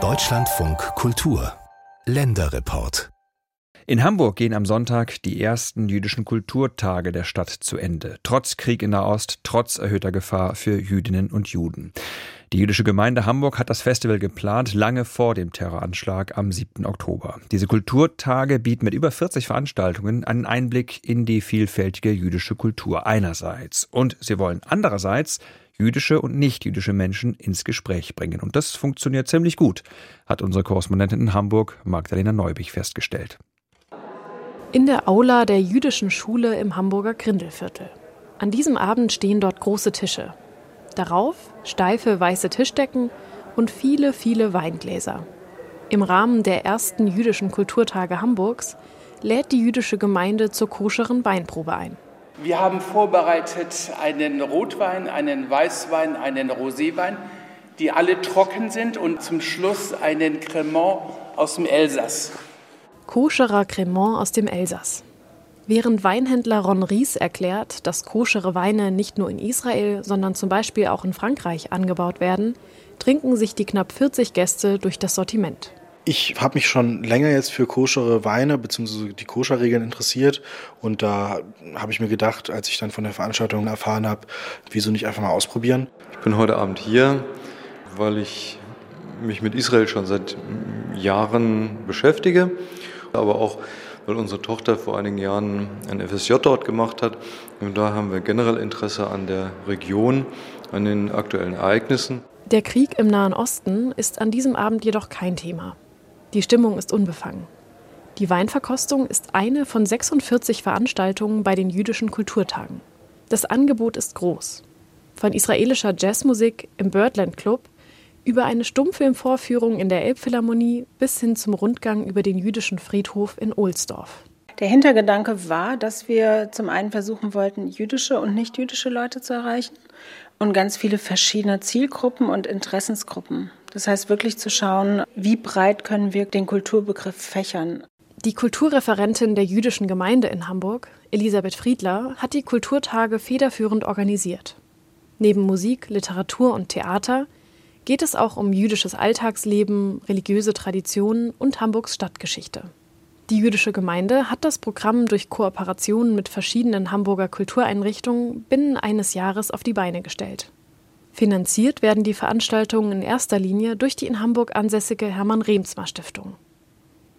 Deutschlandfunk Kultur Länderreport in Hamburg gehen am Sonntag die ersten jüdischen Kulturtage der Stadt zu Ende. Trotz Krieg in Nahost, trotz erhöhter Gefahr für Jüdinnen und Juden. Die jüdische Gemeinde Hamburg hat das Festival geplant, lange vor dem Terroranschlag am 7. Oktober. Diese Kulturtage bieten mit über 40 Veranstaltungen einen Einblick in die vielfältige jüdische Kultur einerseits. Und sie wollen andererseits jüdische und nicht-jüdische Menschen ins Gespräch bringen. Und das funktioniert ziemlich gut, hat unsere Korrespondentin in Hamburg, Magdalena Neubig, festgestellt. In der Aula der jüdischen Schule im Hamburger Grindelviertel. An diesem Abend stehen dort große Tische. Darauf steife weiße Tischdecken und viele, viele Weingläser. Im Rahmen der ersten jüdischen Kulturtage Hamburgs lädt die jüdische Gemeinde zur koscheren Weinprobe ein. Wir haben vorbereitet einen Rotwein, einen Weißwein, einen Roséwein, die alle trocken sind und zum Schluss einen Cremant aus dem Elsass koscherer Cremant aus dem Elsass. Während Weinhändler Ron Ries erklärt, dass koschere Weine nicht nur in Israel, sondern zum Beispiel auch in Frankreich angebaut werden, trinken sich die knapp 40 Gäste durch das Sortiment. Ich habe mich schon länger jetzt für koschere Weine bzw. die Koscherregeln interessiert und da habe ich mir gedacht, als ich dann von der Veranstaltung erfahren habe, wieso nicht einfach mal ausprobieren. Ich bin heute Abend hier, weil ich mich mit Israel schon seit Jahren beschäftige aber auch, weil unsere Tochter vor einigen Jahren ein FSJ dort gemacht hat. Und da haben wir generell Interesse an der Region, an den aktuellen Ereignissen. Der Krieg im Nahen Osten ist an diesem Abend jedoch kein Thema. Die Stimmung ist unbefangen. Die Weinverkostung ist eine von 46 Veranstaltungen bei den jüdischen Kulturtagen. Das Angebot ist groß. Von israelischer Jazzmusik im Birdland Club über eine Stummfilmvorführung in der Elbphilharmonie bis hin zum Rundgang über den jüdischen Friedhof in Ohlsdorf. Der Hintergedanke war, dass wir zum einen versuchen wollten, jüdische und nicht-jüdische Leute zu erreichen und ganz viele verschiedene Zielgruppen und Interessensgruppen. Das heißt wirklich zu schauen, wie breit können wir den Kulturbegriff fächern. Die Kulturreferentin der jüdischen Gemeinde in Hamburg, Elisabeth Friedler, hat die Kulturtage federführend organisiert. Neben Musik, Literatur und Theater geht es auch um jüdisches Alltagsleben, religiöse Traditionen und Hamburgs Stadtgeschichte. Die jüdische Gemeinde hat das Programm durch Kooperationen mit verschiedenen Hamburger Kultureinrichtungen binnen eines Jahres auf die Beine gestellt. Finanziert werden die Veranstaltungen in erster Linie durch die in Hamburg ansässige Hermann Remsmar Stiftung.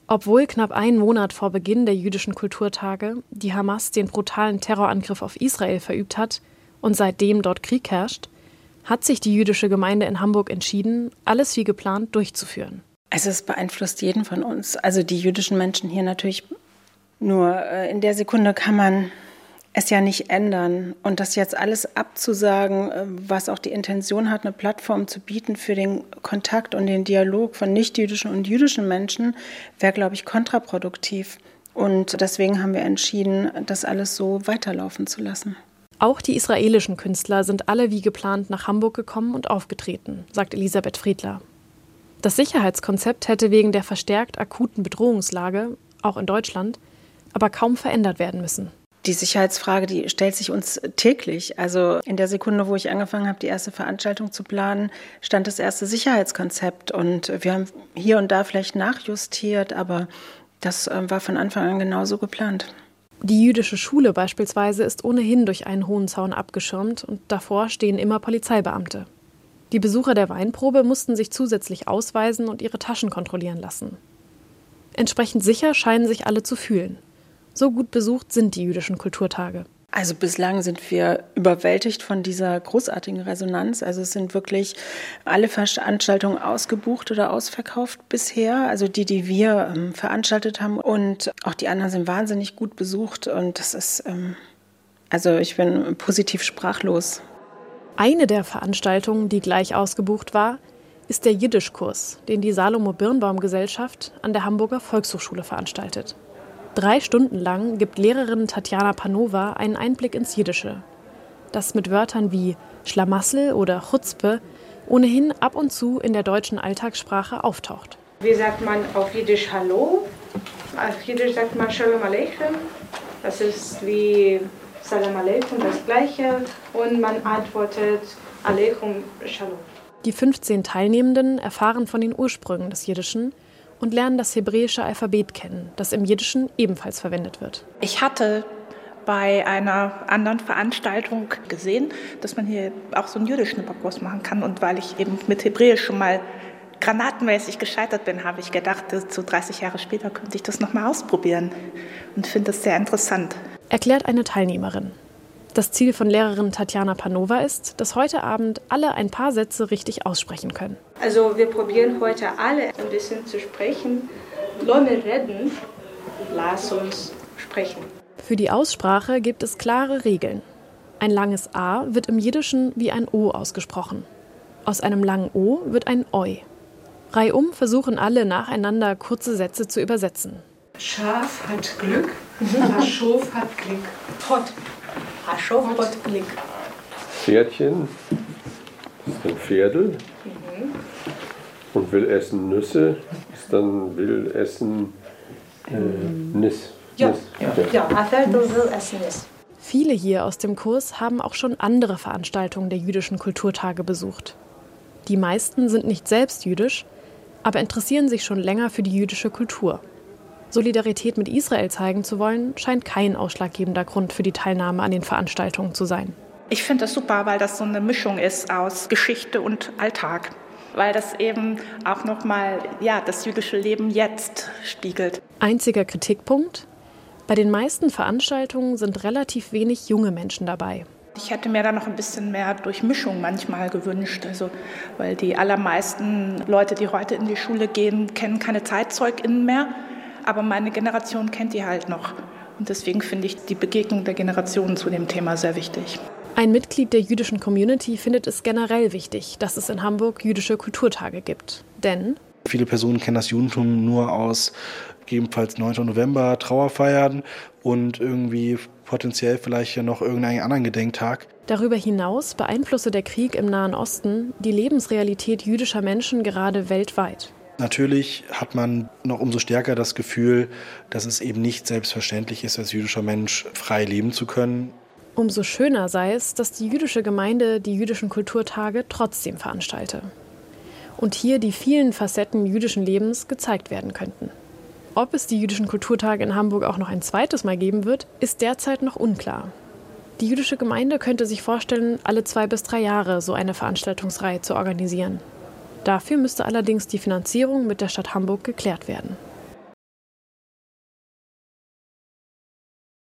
Obwohl knapp einen Monat vor Beginn der jüdischen Kulturtage die Hamas den brutalen Terrorangriff auf Israel verübt hat und seitdem dort Krieg herrscht, hat sich die jüdische Gemeinde in Hamburg entschieden, alles wie geplant durchzuführen. Also es beeinflusst jeden von uns. Also die jüdischen Menschen hier natürlich nur äh, in der Sekunde kann man es ja nicht ändern. Und das jetzt alles abzusagen, äh, was auch die Intention hat, eine Plattform zu bieten für den Kontakt und den Dialog von nichtjüdischen und jüdischen Menschen, wäre, glaube ich, kontraproduktiv. Und deswegen haben wir entschieden, das alles so weiterlaufen zu lassen. Auch die israelischen Künstler sind alle wie geplant nach Hamburg gekommen und aufgetreten, sagt Elisabeth Friedler. Das Sicherheitskonzept hätte wegen der verstärkt akuten Bedrohungslage, auch in Deutschland, aber kaum verändert werden müssen. Die Sicherheitsfrage, die stellt sich uns täglich. Also in der Sekunde, wo ich angefangen habe, die erste Veranstaltung zu planen, stand das erste Sicherheitskonzept. Und wir haben hier und da vielleicht nachjustiert, aber das äh, war von Anfang an genauso geplant. Die jüdische Schule beispielsweise ist ohnehin durch einen hohen Zaun abgeschirmt und davor stehen immer Polizeibeamte. Die Besucher der Weinprobe mussten sich zusätzlich ausweisen und ihre Taschen kontrollieren lassen. Entsprechend sicher scheinen sich alle zu fühlen. So gut besucht sind die jüdischen Kulturtage. Also bislang sind wir überwältigt von dieser großartigen Resonanz. Also es sind wirklich alle Veranstaltungen ausgebucht oder ausverkauft bisher. Also die, die wir ähm, veranstaltet haben. Und auch die anderen sind wahnsinnig gut besucht. Und das ist, ähm, also ich bin positiv sprachlos. Eine der Veranstaltungen, die gleich ausgebucht war, ist der Jiddischkurs, den die Salomo Birnbaum Gesellschaft an der Hamburger Volkshochschule veranstaltet. Drei Stunden lang gibt Lehrerin Tatjana Panova einen Einblick ins Jiddische, das mit Wörtern wie Schlamassel oder Chutzpe ohnehin ab und zu in der deutschen Alltagssprache auftaucht. Wie sagt man auf Jiddisch Hallo? Auf Jiddisch sagt man Shalom Aleichem. Das ist wie Salam Aleikum, das Gleiche. Und man antwortet Aleikum Shalom. Die 15 Teilnehmenden erfahren von den Ursprüngen des Jiddischen und lernen das hebräische Alphabet kennen, das im Jiddischen ebenfalls verwendet wird. Ich hatte bei einer anderen Veranstaltung gesehen, dass man hier auch so einen jüdischen Backurs machen kann. Und weil ich eben mit Hebräisch schon mal granatenmäßig gescheitert bin, habe ich gedacht, so 30 Jahre später könnte ich das nochmal ausprobieren und finde das sehr interessant. Erklärt eine Teilnehmerin. Das Ziel von Lehrerin Tatjana Panova ist, dass heute Abend alle ein paar Sätze richtig aussprechen können. Also wir probieren heute alle ein bisschen zu sprechen. Lohne reden, lass uns sprechen. Für die Aussprache gibt es klare Regeln. Ein langes A wird im Jiddischen wie ein O ausgesprochen. Aus einem langen O wird ein Oi. Reihum versuchen alle nacheinander kurze Sätze zu übersetzen. Schaf hat Glück, Haschof hat Glück. Hot. Glück. Pferdchen ist ein Pferdel und will essen Nüsse, ist dann will essen äh, Nis. Ja, Nis. ja, Athel will essen ist. Viele hier aus dem Kurs haben auch schon andere Veranstaltungen der jüdischen Kulturtage besucht. Die meisten sind nicht selbst jüdisch, aber interessieren sich schon länger für die jüdische Kultur. Solidarität mit Israel zeigen zu wollen, scheint kein ausschlaggebender Grund für die Teilnahme an den Veranstaltungen zu sein. Ich finde das super, weil das so eine Mischung ist aus Geschichte und Alltag. Weil das eben auch nochmal ja, das jüdische Leben jetzt spiegelt. Einziger Kritikpunkt? Bei den meisten Veranstaltungen sind relativ wenig junge Menschen dabei. Ich hätte mir da noch ein bisschen mehr Durchmischung manchmal gewünscht. Also, weil die allermeisten Leute, die heute in die Schule gehen, kennen keine ZeitzeugInnen mehr. Aber meine Generation kennt die halt noch. Und deswegen finde ich die Begegnung der Generationen zu dem Thema sehr wichtig. Ein Mitglied der jüdischen Community findet es generell wichtig, dass es in Hamburg jüdische Kulturtage gibt. Denn Viele Personen kennen das Judentum nur aus gegebenenfalls 9. November, Trauerfeiern und irgendwie potenziell vielleicht ja noch irgendeinen anderen Gedenktag. darüber hinaus beeinflusse der Krieg im Nahen Osten die Lebensrealität jüdischer Menschen gerade weltweit. Natürlich hat man noch umso stärker das Gefühl, dass es eben nicht selbstverständlich ist, als jüdischer Mensch frei leben zu können. Umso schöner sei es, dass die jüdische Gemeinde die jüdischen Kulturtage trotzdem veranstalte. Und hier die vielen Facetten jüdischen Lebens gezeigt werden könnten. Ob es die jüdischen Kulturtage in Hamburg auch noch ein zweites Mal geben wird, ist derzeit noch unklar. Die jüdische Gemeinde könnte sich vorstellen, alle zwei bis drei Jahre so eine Veranstaltungsreihe zu organisieren. Dafür müsste allerdings die Finanzierung mit der Stadt Hamburg geklärt werden.